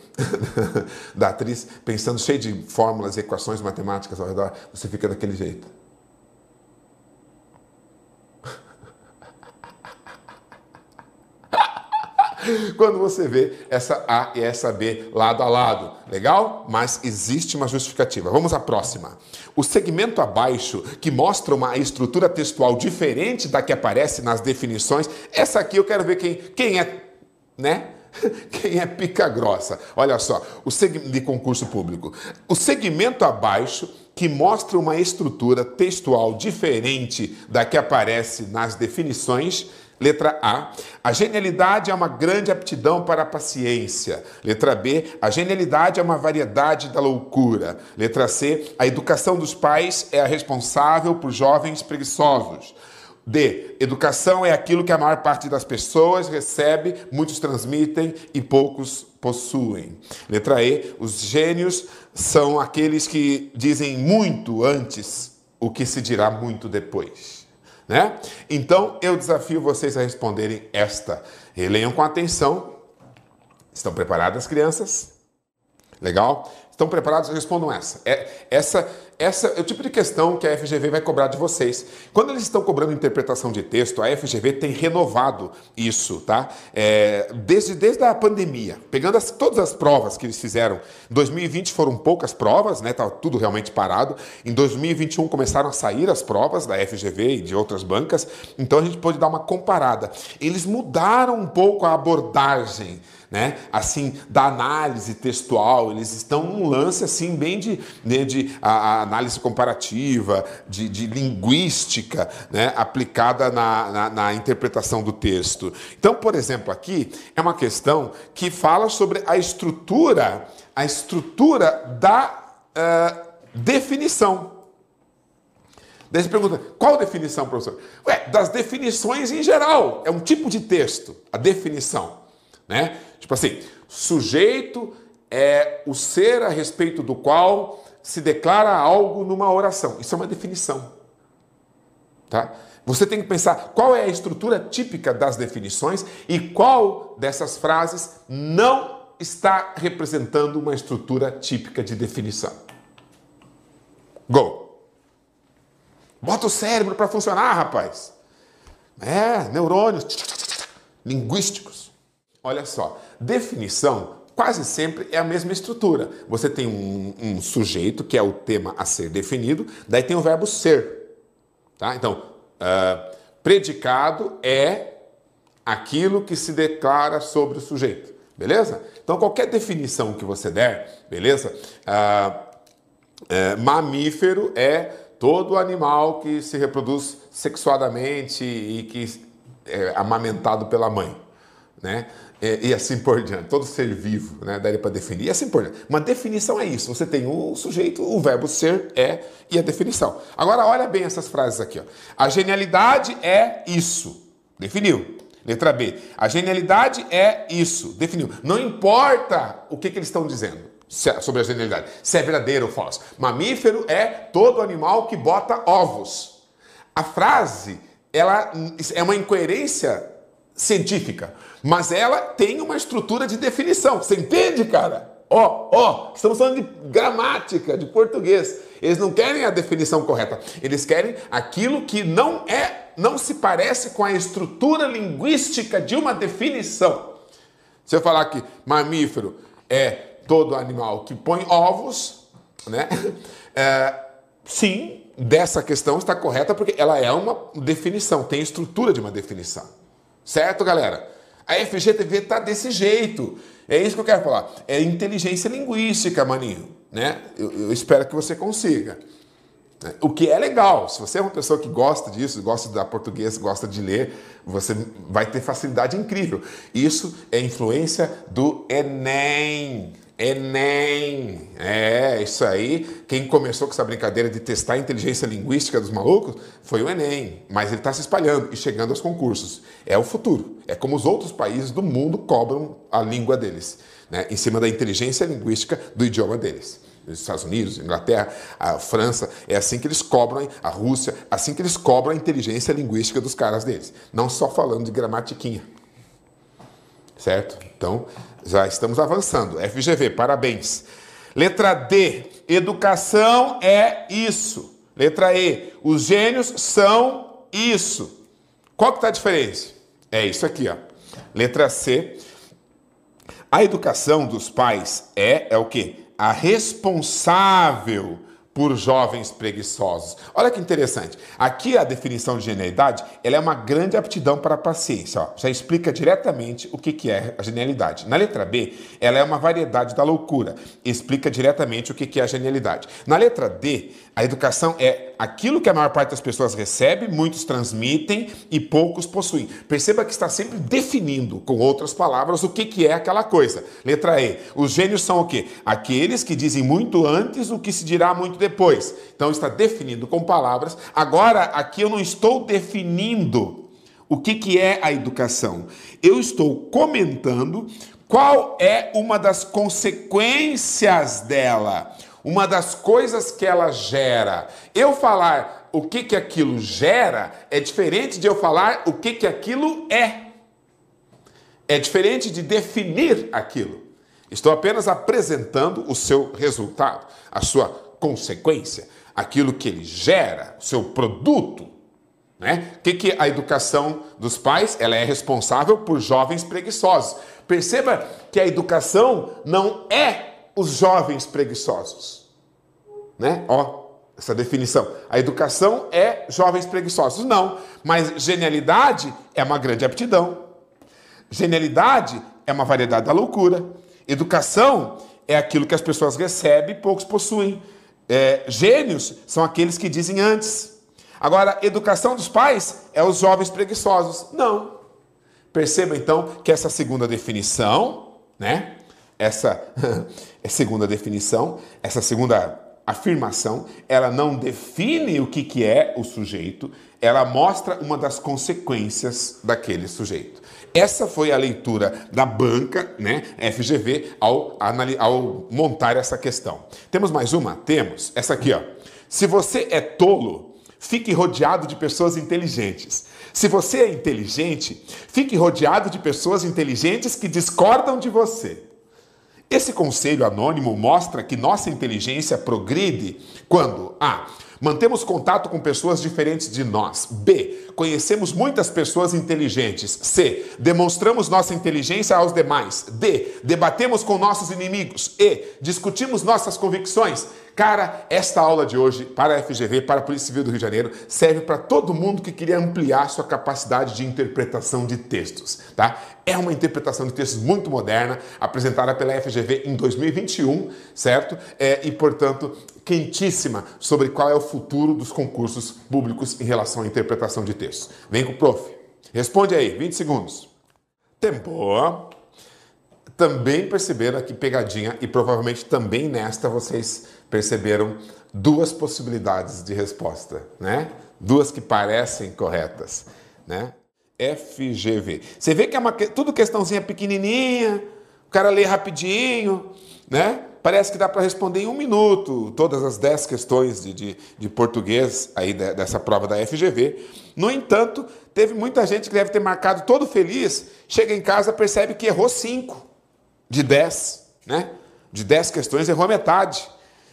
[LAUGHS] da atriz pensando, cheio de fórmulas equações matemáticas ao redor, você fica daquele jeito. [LAUGHS] Quando você vê essa A e essa B lado a lado. Legal? Mas existe uma justificativa. Vamos à próxima. O segmento abaixo, que mostra uma estrutura textual diferente da que aparece nas definições. Essa aqui eu quero ver quem, quem é, né? [LAUGHS] Quem é pica grossa? Olha só, o de concurso público. O segmento abaixo que mostra uma estrutura textual diferente da que aparece nas definições Letra A, a genialidade é uma grande aptidão para a paciência. Letra B, a genialidade é uma variedade da loucura. Letra C, a educação dos pais é a responsável por jovens preguiçosos. D, educação é aquilo que a maior parte das pessoas recebe, muitos transmitem e poucos possuem. Letra E, os gênios são aqueles que dizem muito antes o que se dirá muito depois. Né? Então eu desafio vocês a responderem esta. Releiam com atenção. Estão preparadas, crianças? Legal? Estão preparados? Respondam essa. É, essa essa é o tipo de questão que a FGV vai cobrar de vocês. Quando eles estão cobrando interpretação de texto, a FGV tem renovado isso, tá? É, desde, desde a pandemia, pegando as, todas as provas que eles fizeram. Em 2020 foram poucas provas, né? Tava tudo realmente parado. Em 2021 começaram a sair as provas da FGV e de outras bancas. Então a gente pode dar uma comparada. Eles mudaram um pouco a abordagem né? Assim, da análise textual, eles estão num lance assim bem de, né, de a, a análise comparativa, de, de linguística, né? Aplicada na, na, na, interpretação do texto. Então, por exemplo, aqui é uma questão que fala sobre a estrutura, a estrutura da uh, definição. Daí você pergunta, qual definição, professor? Ué, das definições em geral. É um tipo de texto, a definição. Né? Tipo assim, sujeito é o ser a respeito do qual se declara algo numa oração. Isso é uma definição. Tá? Você tem que pensar qual é a estrutura típica das definições e qual dessas frases não está representando uma estrutura típica de definição. Go! Bota o cérebro para funcionar, rapaz. É, neurônios linguísticos. Olha só, definição quase sempre é a mesma estrutura. Você tem um, um, sujeito, que é o tema a ser definido, daí tem o verbo ser. Tá? Então, uh, predicado é aquilo que se declara sobre o sujeito. Beleza? Então, qualquer definição que você der, beleza? Uh, mamífero é todo animal que se reproduz sexuadamente e que é amamentado pela mãe. Né? E, e, assim por diante. Todo ser vivo, né? Daria para definir. E assim por diante. Uma definição é isso. Você tem o sujeito, o verbo ser, é e a definição. Agora, olha bem essas frases aqui. Ó. A genialidade é isso. Definiu. Letra B. A genialidade é isso. Definiu. Não importa o que, que eles estão dizendo sobre a genialidade. Se é verdadeiro ou falso. Mamífero é todo animal que bota ovos. A frase ela é uma incoerência científica, mas ela tem uma estrutura de definição. Você entende, cara? Ó, oh, ó, oh, estamos falando de gramática, de português. Eles não querem a definição correta. Eles querem aquilo que não é, não se parece com a estrutura linguística de uma definição. Se eu falar que mamífero é todo animal que põe ovos, né? [LAUGHS] É, sim, dessa questão está correta porque ela é uma definição, tem estrutura de uma definição. Certo, galera? A FGTV tá desse jeito. É isso que eu quero falar. É inteligência linguística, maninho. Né? Eu, eu espero que você consiga. O que é legal, se você é uma pessoa que gosta disso, gosta da português, gosta de ler, você vai ter facilidade incrível. Isso é influência do Enem. Enem. É, isso aí. Quem começou com essa brincadeira de testar a inteligência linguística dos malucos foi o Enem. Mas ele está se espalhando e chegando aos concursos. É o futuro. É como os outros países do mundo cobram a língua deles, né? em cima da inteligência linguística do idioma deles. Os Estados Unidos, Inglaterra, a França, é assim que eles cobram, a Rússia, assim que eles cobram a inteligência linguística dos caras deles. Não só falando de gramatiquinha. Certo? Então, já estamos avançando. FGV, parabéns. Letra D, educação é isso. Letra E, os gênios são isso. Qual que está a diferença? É isso aqui, ó. Letra C. A educação dos pais é, é o quê? A responsável por jovens preguiçosos. Olha que interessante. Aqui a definição de genialidade ela é uma grande aptidão para a paciência. Ó. Já explica diretamente o que, que é a genialidade. Na letra B, ela é uma variedade da loucura. Explica diretamente o que, que é a genialidade. Na letra D, a educação é aquilo que a maior parte das pessoas recebe, muitos transmitem e poucos possuem. Perceba que está sempre definindo, com outras palavras, o que, que é aquela coisa. Letra E. Os gênios são o quê? Aqueles que dizem muito antes o que se dirá muito depois. Então está definindo com palavras. Agora, aqui eu não estou definindo o que, que é a educação. Eu estou comentando qual é uma das consequências dela uma das coisas que ela gera. Eu falar o que, que aquilo gera é diferente de eu falar o que, que aquilo é. É diferente de definir aquilo. Estou apenas apresentando o seu resultado, a sua consequência, aquilo que ele gera, o seu produto. Né? O que, que a educação dos pais? Ela é responsável por jovens preguiçosos. Perceba que a educação não é os jovens preguiçosos. Né? Ó, essa definição. A educação é jovens preguiçosos. Não, mas genialidade é uma grande aptidão. Genialidade é uma variedade da loucura. Educação é aquilo que as pessoas recebem e poucos possuem. É, gênios são aqueles que dizem antes. Agora, educação dos pais é os jovens preguiçosos. Não. Perceba então que essa segunda definição, né? Essa [LAUGHS] é segunda definição, essa segunda afirmação, ela não define o que, que é o sujeito, ela mostra uma das consequências daquele sujeito. Essa foi a leitura da banca, né, FGV, ao, ao montar essa questão. Temos mais uma? Temos. Essa aqui, ó. Se você é tolo, fique rodeado de pessoas inteligentes. Se você é inteligente, fique rodeado de pessoas inteligentes que discordam de você. Esse conselho anônimo mostra que nossa inteligência progride quando A. Mantemos contato com pessoas diferentes de nós. B. Conhecemos muitas pessoas inteligentes. C. Demonstramos nossa inteligência aos demais. D. Debatemos com nossos inimigos. E. Discutimos nossas convicções. Cara, esta aula de hoje para a FGV, para a Polícia Civil do Rio de Janeiro, serve para todo mundo que queria ampliar sua capacidade de interpretação de textos, tá? É uma interpretação de textos muito moderna, apresentada pela FGV em 2021, certo? É, e, portanto, quentíssima sobre qual é o futuro dos concursos públicos em relação à interpretação de textos. Vem com o prof. Responde aí, 20 segundos. Tempo. Também perceberam aqui pegadinha e provavelmente também nesta vocês perceberam duas possibilidades de resposta, né? Duas que parecem corretas, né? FGV. Você vê que é uma tudo questãozinha pequenininha, o cara lê rapidinho, né? Parece que dá para responder em um minuto todas as dez questões de, de, de português aí de, dessa prova da FGV. No entanto, teve muita gente que deve ter marcado todo feliz, chega em casa percebe que errou cinco de dez, né? De dez questões errou metade.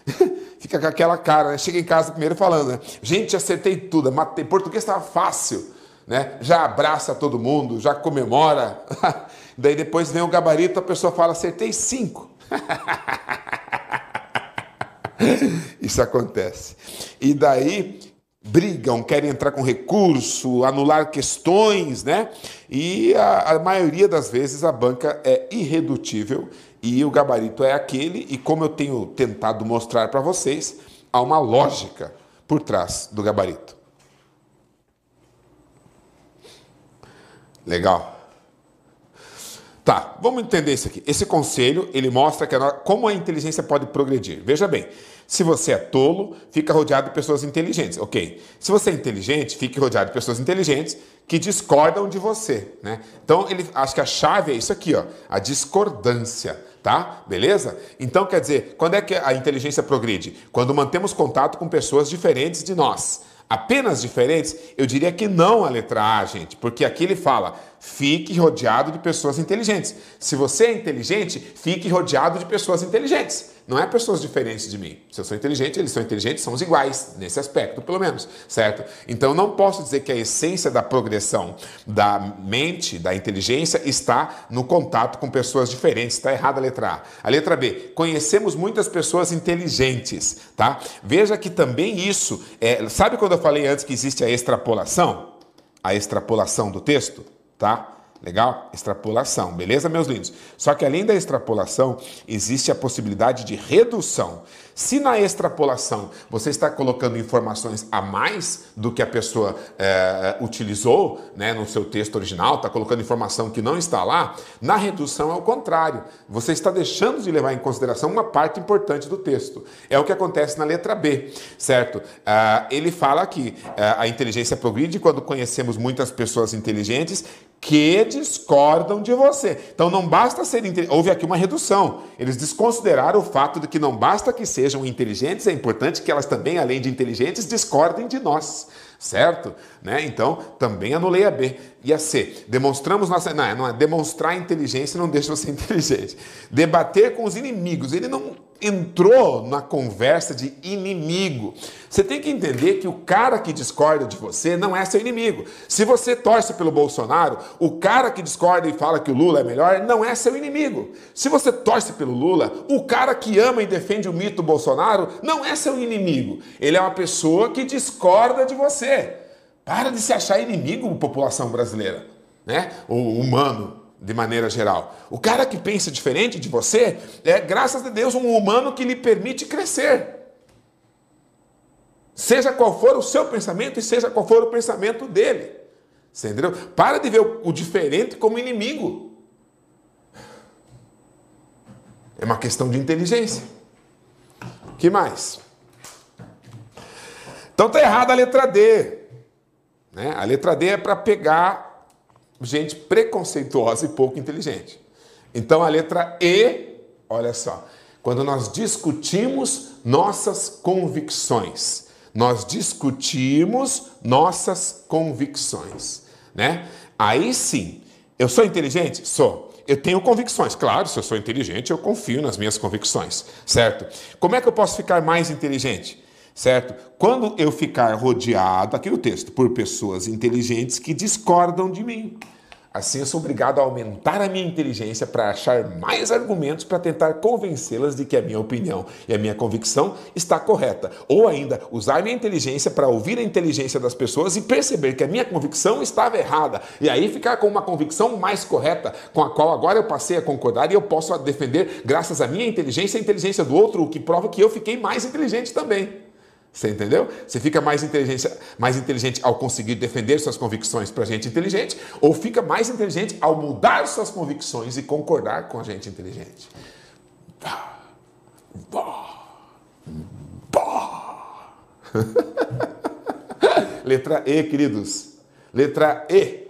[LAUGHS] Fica com aquela cara, né? Chega em casa primeiro falando, né? Gente, acertei tudo, matei. Português estava fácil, né? Já abraça todo mundo, já comemora. [LAUGHS] Daí depois vem o gabarito, a pessoa fala, acertei cinco. [LAUGHS] Isso acontece. E daí brigam, querem entrar com recurso, anular questões, né? E a, a maioria das vezes a banca é irredutível e o gabarito é aquele, e como eu tenho tentado mostrar para vocês, há uma lógica por trás do gabarito. Legal? Tá, vamos entender isso aqui. Esse conselho, ele mostra que a, como a inteligência pode progredir. Veja bem, se você é tolo, fica rodeado de pessoas inteligentes, ok. Se você é inteligente, fique rodeado de pessoas inteligentes que discordam de você, né? Então, ele, acho que a chave é isso aqui, ó, a discordância, tá? Beleza? Então, quer dizer, quando é que a inteligência progride? Quando mantemos contato com pessoas diferentes de nós. Apenas diferentes? Eu diria que não a letra A, gente, porque aqui ele fala fique rodeado de pessoas inteligentes. Se você é inteligente, fique rodeado de pessoas inteligentes. Não é pessoas diferentes de mim. Se eu sou inteligente, eles são inteligentes, somos iguais, nesse aspecto, pelo menos, certo? Então não posso dizer que a essência da progressão da mente, da inteligência, está no contato com pessoas diferentes. Está errada a letra A. A letra B, conhecemos muitas pessoas inteligentes, tá? Veja que também isso, é, sabe quando eu falei antes que existe a extrapolação? A extrapolação do texto, tá? Legal? Extrapolação, beleza, meus lindos? Só que além da extrapolação, existe a possibilidade de redução. Se na extrapolação você está colocando informações a mais do que a pessoa é, utilizou né, no seu texto original, está colocando informação que não está lá, na redução é o contrário. Você está deixando de levar em consideração uma parte importante do texto. É o que acontece na letra B, certo? Uh, ele fala que uh, a inteligência progride quando conhecemos muitas pessoas inteligentes que discordam de você. Então não basta ser inteligente. Houve aqui uma redução. Eles desconsideraram o fato de que não basta que sejam inteligentes, é importante que elas também, além de inteligentes, discordem de nós. Certo? Né? Então, também anulei a B. E a C, demonstramos nossa. Não, não é demonstrar inteligência não deixa você [LAUGHS] inteligente. Debater com os inimigos. Ele não entrou na conversa de inimigo. Você tem que entender que o cara que discorda de você não é seu inimigo. Se você torce pelo Bolsonaro, o cara que discorda e fala que o Lula é melhor não é seu inimigo. Se você torce pelo Lula, o cara que ama e defende o mito Bolsonaro não é seu inimigo. Ele é uma pessoa que discorda de você. Para de se achar inimigo, população brasileira, né? O humano, de maneira geral. O cara que pensa diferente de você é, graças a Deus, um humano que lhe permite crescer. Seja qual for o seu pensamento e seja qual for o pensamento dele. Você entendeu? Para de ver o diferente como inimigo. É uma questão de inteligência. que mais? Então tá errada a letra D. Né? A letra D é para pegar gente preconceituosa e pouco inteligente. Então a letra E, olha só, quando nós discutimos nossas convicções, nós discutimos nossas convicções, né? Aí sim, eu sou inteligente? Sou. Eu tenho convicções, claro, se eu sou inteligente, eu confio nas minhas convicções, certo? Como é que eu posso ficar mais inteligente? certo? Quando eu ficar rodeado, aqui no texto, por pessoas inteligentes que discordam de mim. Assim, eu sou obrigado a aumentar a minha inteligência para achar mais argumentos para tentar convencê-las de que a minha opinião e a minha convicção está correta. Ou ainda, usar minha inteligência para ouvir a inteligência das pessoas e perceber que a minha convicção estava errada. E aí ficar com uma convicção mais correta, com a qual agora eu passei a concordar e eu posso defender, graças à minha inteligência, a inteligência do outro, o que prova que eu fiquei mais inteligente também. Você entendeu? Você fica mais inteligente, mais inteligente ao conseguir defender suas convicções para gente inteligente, ou fica mais inteligente ao mudar suas convicções e concordar com a gente inteligente. [LAUGHS] Letra E, queridos. Letra E.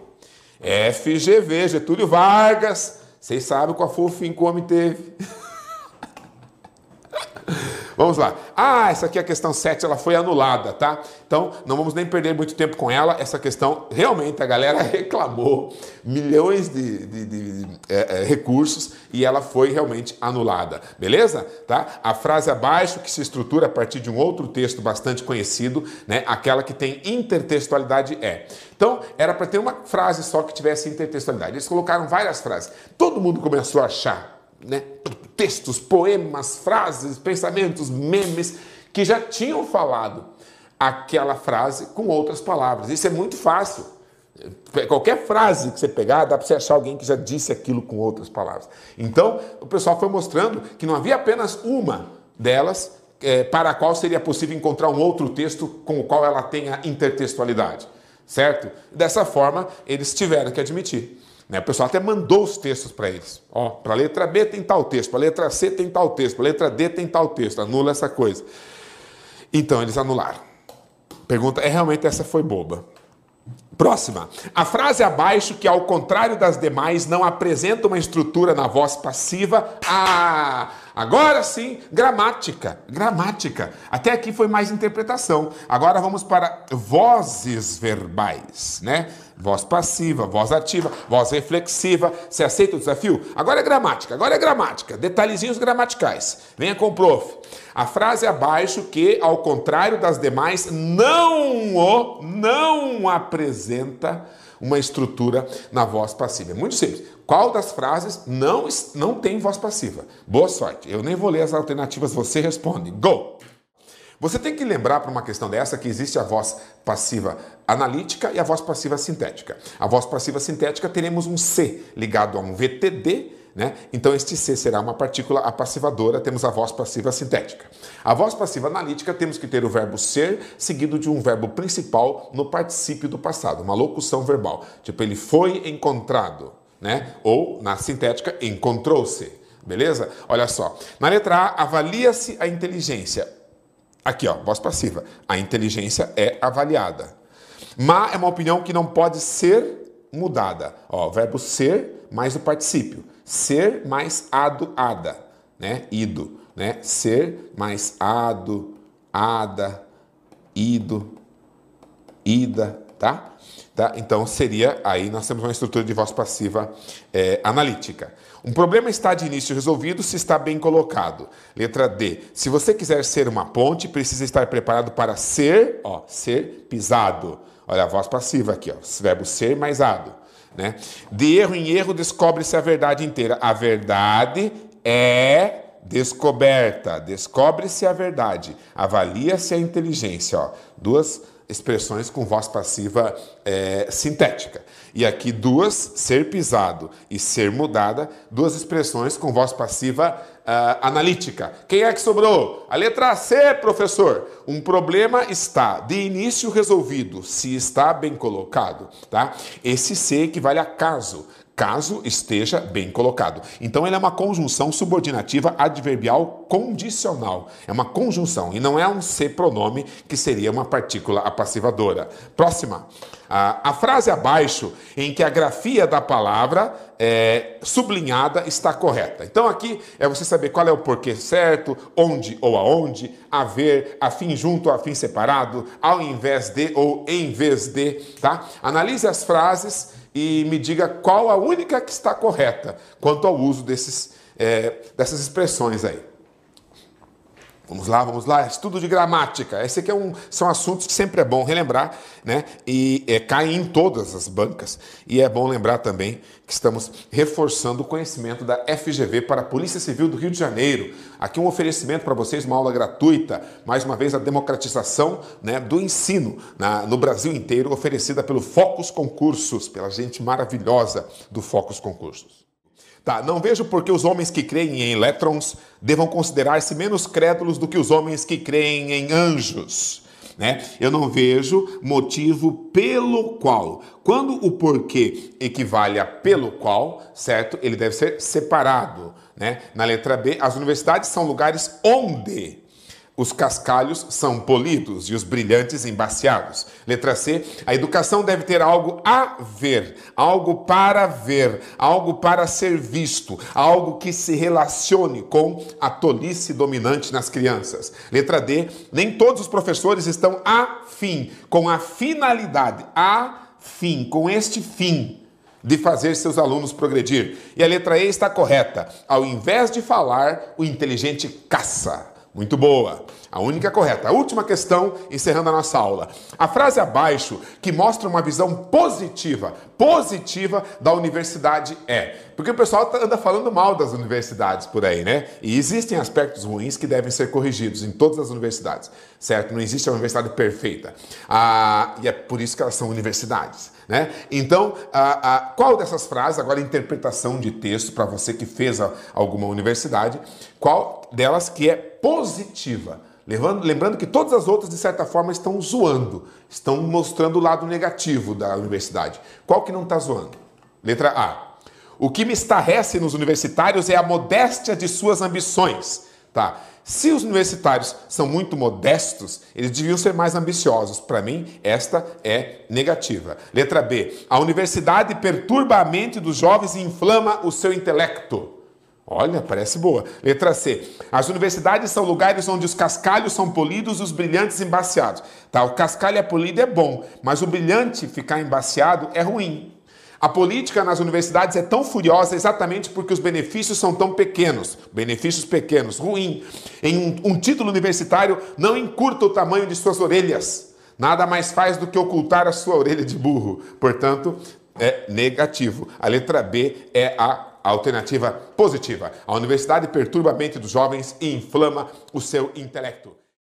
FGV, Getúlio Vargas. Vocês sabem qual o fim que o homem teve. [LAUGHS] Vamos lá. Ah, essa aqui é a questão 7, ela foi anulada, tá? Então, não vamos nem perder muito tempo com ela. Essa questão, realmente, a galera [LAUGHS] reclamou milhões de, de, de é, é, recursos e ela foi realmente anulada, beleza? Tá? A frase abaixo, que se estrutura a partir de um outro texto bastante conhecido, né? Aquela que tem intertextualidade é. Então, era para ter uma frase só que tivesse intertextualidade. Eles colocaram várias frases. Todo mundo começou a achar né, textos, poemas, frases, pensamentos, memes que já tinham falado aquela frase com outras palavras. Isso é muito fácil. Qualquer frase que você pegar, dá para você achar alguém que já disse aquilo com outras palavras. Então, o pessoal foi mostrando que não havia apenas uma delas é, para a qual seria possível encontrar um outro texto com o qual ela tenha intertextualidade. Certo? Dessa forma, eles tiveram que admitir. Né? O pessoal até mandou os textos para eles. Ó, para a letra B tem tal texto, para a letra C tem tal texto, para a letra D tem tal texto. Anula essa coisa. Então eles anularam. Pergunta, é realmente essa foi boba. Próxima. A frase abaixo, que ao contrário das demais, não apresenta uma estrutura na voz passiva. Ah, Agora sim, gramática. Gramática. Até aqui foi mais interpretação. Agora vamos para vozes verbais, né? Voz passiva, voz ativa, voz reflexiva. Você aceita o desafio? Agora é gramática, agora é gramática. Detalhezinhos gramaticais. Venha com o prof. A frase abaixo que, ao contrário das demais, não o, não apresenta uma estrutura na voz passiva. É muito simples. Qual das frases não, não tem voz passiva? Boa sorte. Eu nem vou ler as alternativas, você responde. Go! Você tem que lembrar para uma questão dessa que existe a voz passiva analítica e a voz passiva sintética. A voz passiva sintética teremos um C ligado a um VTD né? Então, este C será uma partícula apassivadora, temos a voz passiva sintética. A voz passiva analítica, temos que ter o verbo ser seguido de um verbo principal no particípio do passado, uma locução verbal. Tipo, ele foi encontrado, né? ou na sintética, encontrou-se. Beleza? Olha só. Na letra A, avalia-se a inteligência. Aqui, ó, voz passiva. A inteligência é avaliada. Má é uma opinião que não pode ser mudada. Ó, verbo ser mais o particípio ser mais ado, ada, né? Ido, né? Ser mais ado, ada, ido, ida, tá? tá? Então seria aí nós temos uma estrutura de voz passiva é, analítica. Um problema está de início resolvido se está bem colocado. Letra D. Se você quiser ser uma ponte, precisa estar preparado para ser, ó, ser pisado. Olha a voz passiva aqui, ó, verbo ser mais ado. Né? De erro em erro descobre-se a verdade inteira. A verdade é descoberta, descobre-se a verdade, avalia-se a inteligência. Ó. Duas expressões com voz passiva é, sintética. E aqui duas, ser pisado e ser mudada, duas expressões com voz passiva uh, analítica. Quem é que sobrou? A letra C, professor. Um problema está de início resolvido, se está bem colocado, tá? Esse C equivale a caso caso esteja bem colocado. Então, ele é uma conjunção subordinativa adverbial condicional. É uma conjunção e não é um ser pronome que seria uma partícula apassivadora. Próxima. A, a frase abaixo, em que a grafia da palavra é, sublinhada está correta. Então, aqui é você saber qual é o porquê certo, onde ou aonde, haver, afim junto, afim separado, ao invés de ou em vez de, tá? Analise as frases e me diga qual a única que está correta quanto ao uso desses, é, dessas expressões aí. Vamos lá, vamos lá. Estudo de gramática. Esse aqui é um, são assuntos que sempre é bom relembrar, né? E é, caem em todas as bancas. E é bom lembrar também que estamos reforçando o conhecimento da FGV para a Polícia Civil do Rio de Janeiro. Aqui um oferecimento para vocês, uma aula gratuita, mais uma vez a democratização né, do ensino na, no Brasil inteiro, oferecida pelo Focus Concursos, pela gente maravilhosa do Focus Concursos. Tá, não vejo por que os homens que creem em elétrons devam considerar-se menos crédulos do que os homens que creem em anjos. Né? Eu não vejo motivo pelo qual, quando o porquê equivale a pelo qual, certo? Ele deve ser separado. Né? Na letra B, as universidades são lugares onde os cascalhos são polidos e os brilhantes embaciados. Letra C. A educação deve ter algo a ver, algo para ver, algo para ser visto, algo que se relacione com a tolice dominante nas crianças. Letra D. Nem todos os professores estão afim, com a finalidade, afim, com este fim de fazer seus alunos progredir. E a letra E está correta. Ao invés de falar, o inteligente caça. Muito boa. A única correta. A última questão, encerrando a nossa aula. A frase abaixo, que mostra uma visão positiva, positiva da universidade é. Porque o pessoal tá, anda falando mal das universidades por aí, né? E existem aspectos ruins que devem ser corrigidos em todas as universidades, certo? Não existe a universidade perfeita. Ah, e é por isso que elas são universidades. Né? Então, a, a, qual dessas frases, agora interpretação de texto para você que fez a, alguma universidade, qual delas que é positiva? Lembrando, lembrando que todas as outras, de certa forma, estão zoando, estão mostrando o lado negativo da universidade. Qual que não está zoando? Letra A. O que me estarrece nos universitários é a modéstia de suas ambições. Tá? Se os universitários são muito modestos, eles deviam ser mais ambiciosos. Para mim, esta é negativa. Letra B. A universidade perturba a mente dos jovens e inflama o seu intelecto. Olha, parece boa. Letra C. As universidades são lugares onde os cascalhos são polidos e os brilhantes embaciados. Tá, o cascalho é polido é bom, mas o brilhante ficar embaciado é ruim. A política nas universidades é tão furiosa exatamente porque os benefícios são tão pequenos. Benefícios pequenos, ruim. Em um, um título universitário não encurta o tamanho de suas orelhas. Nada mais faz do que ocultar a sua orelha de burro. Portanto, é negativo. A letra B é a alternativa positiva. A universidade perturba a mente dos jovens e inflama o seu intelecto.